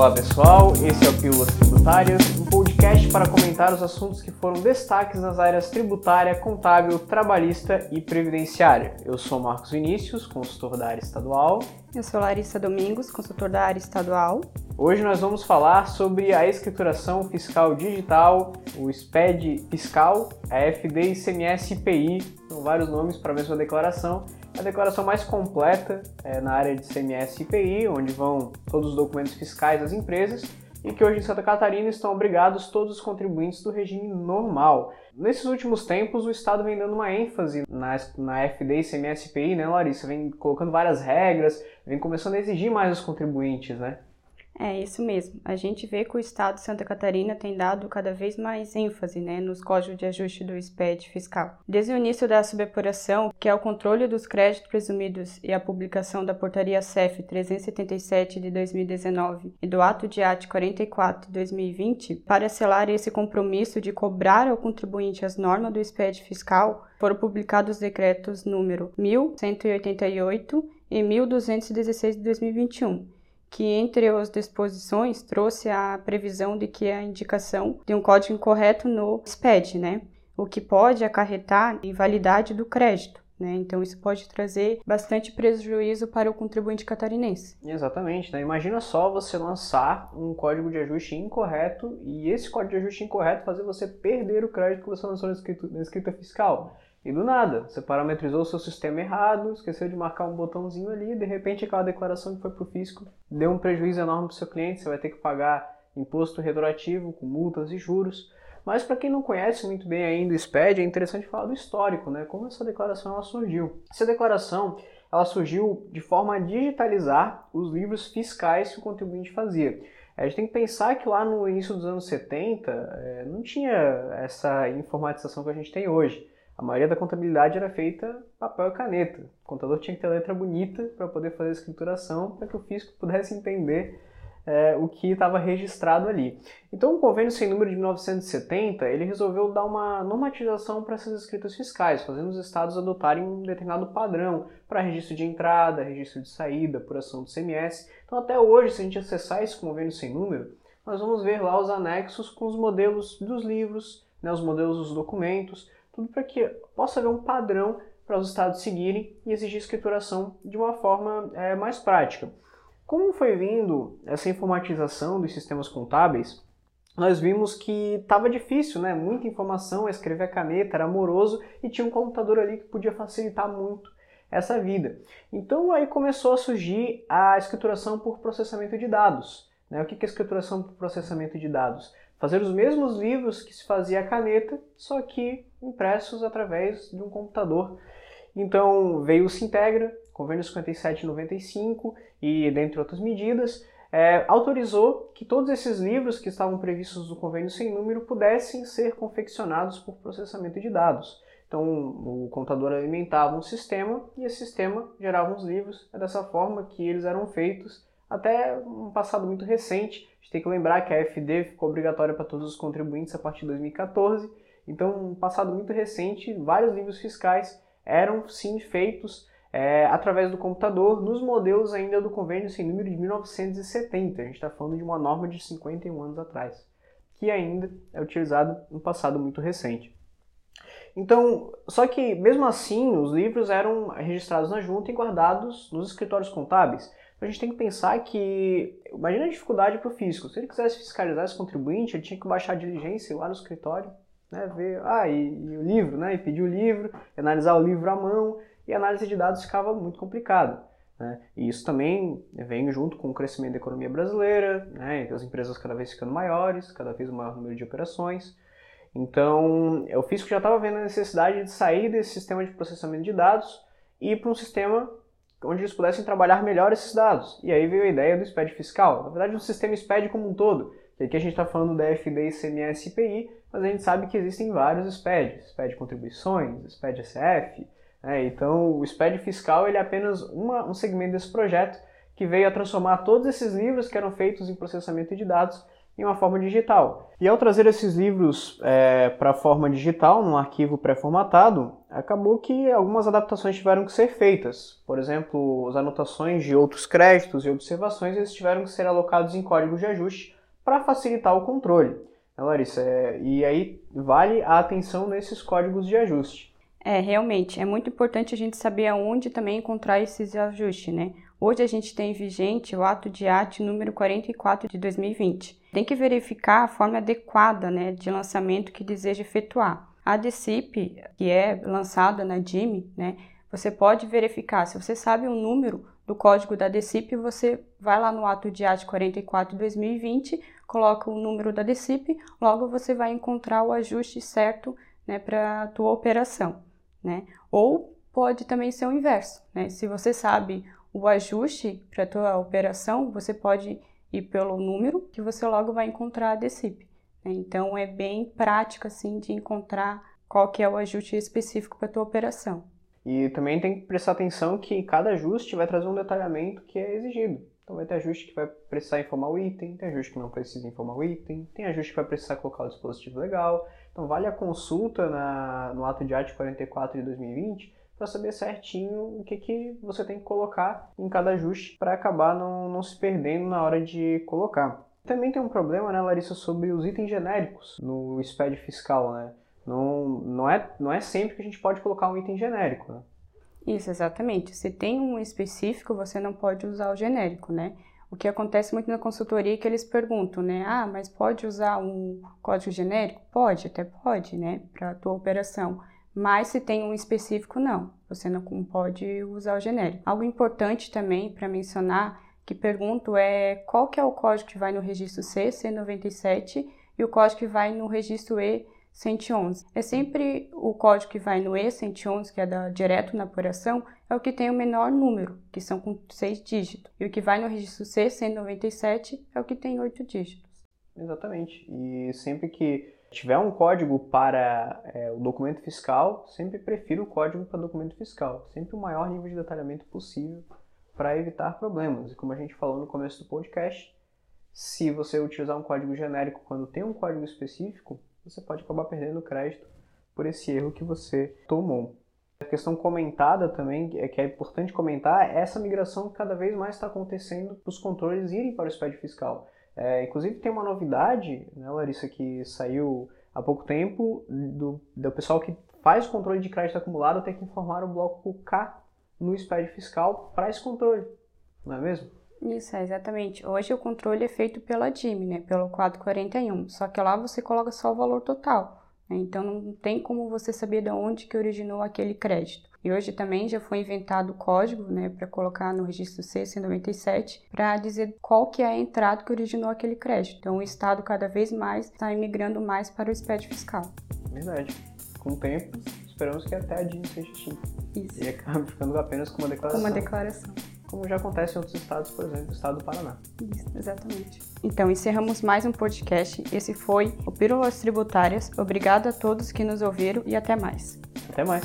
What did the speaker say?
Olá pessoal, esse é o Pílulas Tributárias, um podcast para comentar os assuntos que foram destaques nas áreas tributária, contábil, trabalhista e previdenciária. Eu sou Marcos Vinícius, consultor da área estadual. Eu sou Larissa Domingos, consultor da área estadual. Hoje nós vamos falar sobre a escrituração fiscal digital, o SPED fiscal, a FD ICMS IPI, são vários nomes para a mesma declaração, a declaração mais completa é, na área de CMS e IPI, onde vão todos os documentos fiscais das empresas e que hoje em Santa Catarina estão obrigados todos os contribuintes do regime normal. Nesses últimos tempos, o Estado vem dando uma ênfase na, na FD e CMS IPI, né, Larissa? Vem colocando várias regras, vem começando a exigir mais os contribuintes, né? É isso mesmo. A gente vê que o Estado de Santa Catarina tem dado cada vez mais ênfase né, nos códigos de ajuste do SPED fiscal. Desde o início da subapuração, que é o controle dos créditos presumidos e a publicação da portaria CEF 377 de 2019 e do ato de AT 44 de 2020, para selar esse compromisso de cobrar ao contribuinte as normas do SPED fiscal, foram publicados os decretos número 1188 e 1216 de 2021 que, entre as disposições, trouxe a previsão de que a indicação de um código incorreto no SPED, né? O que pode acarretar invalidade do crédito. Né? Então, isso pode trazer bastante prejuízo para o contribuinte catarinense. Exatamente. Né? Imagina só você lançar um código de ajuste incorreto e esse código de ajuste incorreto fazer você perder o crédito que você lançou na escrita, na escrita fiscal. E do nada, você parametrizou o seu sistema errado, esqueceu de marcar um botãozinho ali, de repente aquela declaração que foi para o fisco deu um prejuízo enorme para o seu cliente, você vai ter que pagar imposto retroativo com multas e juros. Mas para quem não conhece muito bem ainda o SPED, é interessante falar do histórico, né? Como essa declaração ela surgiu. Essa declaração ela surgiu de forma a digitalizar os livros fiscais que o contribuinte fazia. A gente tem que pensar que lá no início dos anos 70 é, não tinha essa informatização que a gente tem hoje. A maioria da contabilidade era feita papel e caneta. O contador tinha que ter letra bonita para poder fazer a escrituração, para que o fisco pudesse entender é, o que estava registrado ali. Então, o convênio sem número de 1970 ele resolveu dar uma normatização para essas escritas fiscais, fazendo os estados adotarem um determinado padrão para registro de entrada, registro de saída, apuração do CMS. Então, até hoje, se a gente acessar esse convênio sem número, nós vamos ver lá os anexos com os modelos dos livros, né, os modelos dos documentos, tudo para que possa haver um padrão para os estados seguirem e exigir escrituração de uma forma é, mais prática. Como foi vindo essa informatização dos sistemas contábeis, nós vimos que estava difícil, né? Muita informação, escrever a caneta era amoroso e tinha um computador ali que podia facilitar muito essa vida. Então aí começou a surgir a escrituração por processamento de dados. Né? O que é escrituração por processamento de dados? fazer os mesmos livros que se fazia a caneta, só que impressos através de um computador. Então veio o Sintegra, convênio 5795 e dentre outras medidas, é, autorizou que todos esses livros que estavam previstos no convênio sem número pudessem ser confeccionados por processamento de dados. Então o computador alimentava um sistema e esse sistema gerava os livros. É dessa forma que eles eram feitos até um passado muito recente. A gente tem que lembrar que a FD ficou obrigatória para todos os contribuintes a partir de 2014. Então, um passado muito recente, vários livros fiscais eram sim feitos é, através do computador nos modelos ainda do convênio sem número de 1970. A gente está falando de uma norma de 51 anos atrás, que ainda é utilizado no passado muito recente. Então, só que mesmo assim, os livros eram registrados na junta e guardados nos escritórios contábeis a gente tem que pensar que, imagina a dificuldade para o fisco. Se ele quisesse fiscalizar esse contribuinte, ele tinha que baixar a diligência lá no escritório, né, ver, ah, e, e o livro, né, e pedir o livro, analisar o livro à mão, e a análise de dados ficava muito complicada. Né? E isso também vem junto com o crescimento da economia brasileira, né, as empresas cada vez ficando maiores, cada vez um maior número de operações. Então, o fisco já estava vendo a necessidade de sair desse sistema de processamento de dados e ir para um sistema onde eles pudessem trabalhar melhor esses dados. E aí veio a ideia do SPED fiscal. Na verdade, o sistema SPED como um todo. Que aqui a gente está falando da FD, ICMS e IPI, mas a gente sabe que existem vários SPEDs. SPED contribuições, SPED SF. Né? Então, o SPED fiscal ele é apenas uma, um segmento desse projeto que veio a transformar todos esses livros que eram feitos em processamento de dados em uma forma digital. E ao trazer esses livros é, para a forma digital, num arquivo pré-formatado, acabou que algumas adaptações tiveram que ser feitas. Por exemplo, as anotações de outros créditos e observações eles tiveram que ser alocados em códigos de ajuste para facilitar o controle. Né, Larissa? É, e aí vale a atenção nesses códigos de ajuste. É, realmente, é muito importante a gente saber aonde também encontrar esses ajustes, né? Hoje a gente tem vigente o ato de arte número 44 de 2020. Tem que verificar a forma adequada né, de lançamento que deseja efetuar. A DCIP, que é lançada na DIME, né, você pode verificar. Se você sabe o número do código da DCIP, você vai lá no ato de arte 44 de 2020, coloca o número da DCIP, logo você vai encontrar o ajuste certo né, para a tua operação. Né? Ou pode também ser o inverso. Né? Se você sabe o ajuste para a tua operação, você pode ir pelo número que você logo vai encontrar a DCIP. Né? Então é bem prático assim de encontrar qual que é o ajuste específico para a tua operação. E também tem que prestar atenção que cada ajuste vai trazer um detalhamento que é exigido. Então vai ter ajuste que vai precisar informar o item, tem ajuste que não precisa informar o item, tem ajuste que vai precisar colocar o dispositivo legal. Então vale a consulta na, no ato de arte 44 de 2020 para saber certinho o que, que você tem que colocar em cada ajuste para acabar não, não se perdendo na hora de colocar. Também tem um problema, né, Larissa, sobre os itens genéricos no SPED fiscal, né? Não, não, é, não é sempre que a gente pode colocar um item genérico, né? Isso, exatamente. Se tem um específico, você não pode usar o genérico, né? O que acontece muito na consultoria é que eles perguntam, né? Ah, mas pode usar um código genérico? Pode, até pode, né? Para a tua operação. Mas se tem um específico, não. Você não pode usar o genérico. Algo importante também para mencionar que pergunto é qual que é o código que vai no registro C, C97, e o código que vai no registro E, 111. É sempre o código que vai no E111, que é da, direto na apuração, é o que tem o menor número, que são com seis dígitos. E o que vai no registro C, 197, é o que tem oito dígitos. Exatamente. E sempre que tiver um código para é, o documento fiscal, sempre prefiro o código para documento fiscal. Sempre o maior nível de detalhamento possível para evitar problemas. E como a gente falou no começo do podcast, se você utilizar um código genérico quando tem um código específico, você pode acabar perdendo crédito por esse erro que você tomou. A questão comentada também, é que é importante comentar, é essa migração que cada vez mais está acontecendo para os controles irem para o SPED fiscal. É, inclusive tem uma novidade, né, Larissa, que saiu há pouco tempo, do, do pessoal que faz o controle de crédito acumulado ter que informar o bloco K no SPED fiscal para esse controle, não é mesmo? Isso, é, exatamente. Hoje o controle é feito pela DIM, né, pelo quadro 41, só que lá você coloca só o valor total, né, então não tem como você saber de onde que originou aquele crédito. E hoje também já foi inventado o código, né, para colocar no registro C197, para dizer qual que é a entrada que originou aquele crédito. Então o Estado cada vez mais está imigrando mais para o SPED fiscal. Verdade. Com o tempo, esperamos que até a DIN seja extinta. Isso. E acaba ficando apenas com uma declaração. Com uma declaração como já acontece em outros estados, por exemplo, o estado do Paraná. Isso, exatamente. Então, encerramos mais um podcast. Esse foi o Pílulas Tributárias. Obrigado a todos que nos ouviram e até mais. Até mais.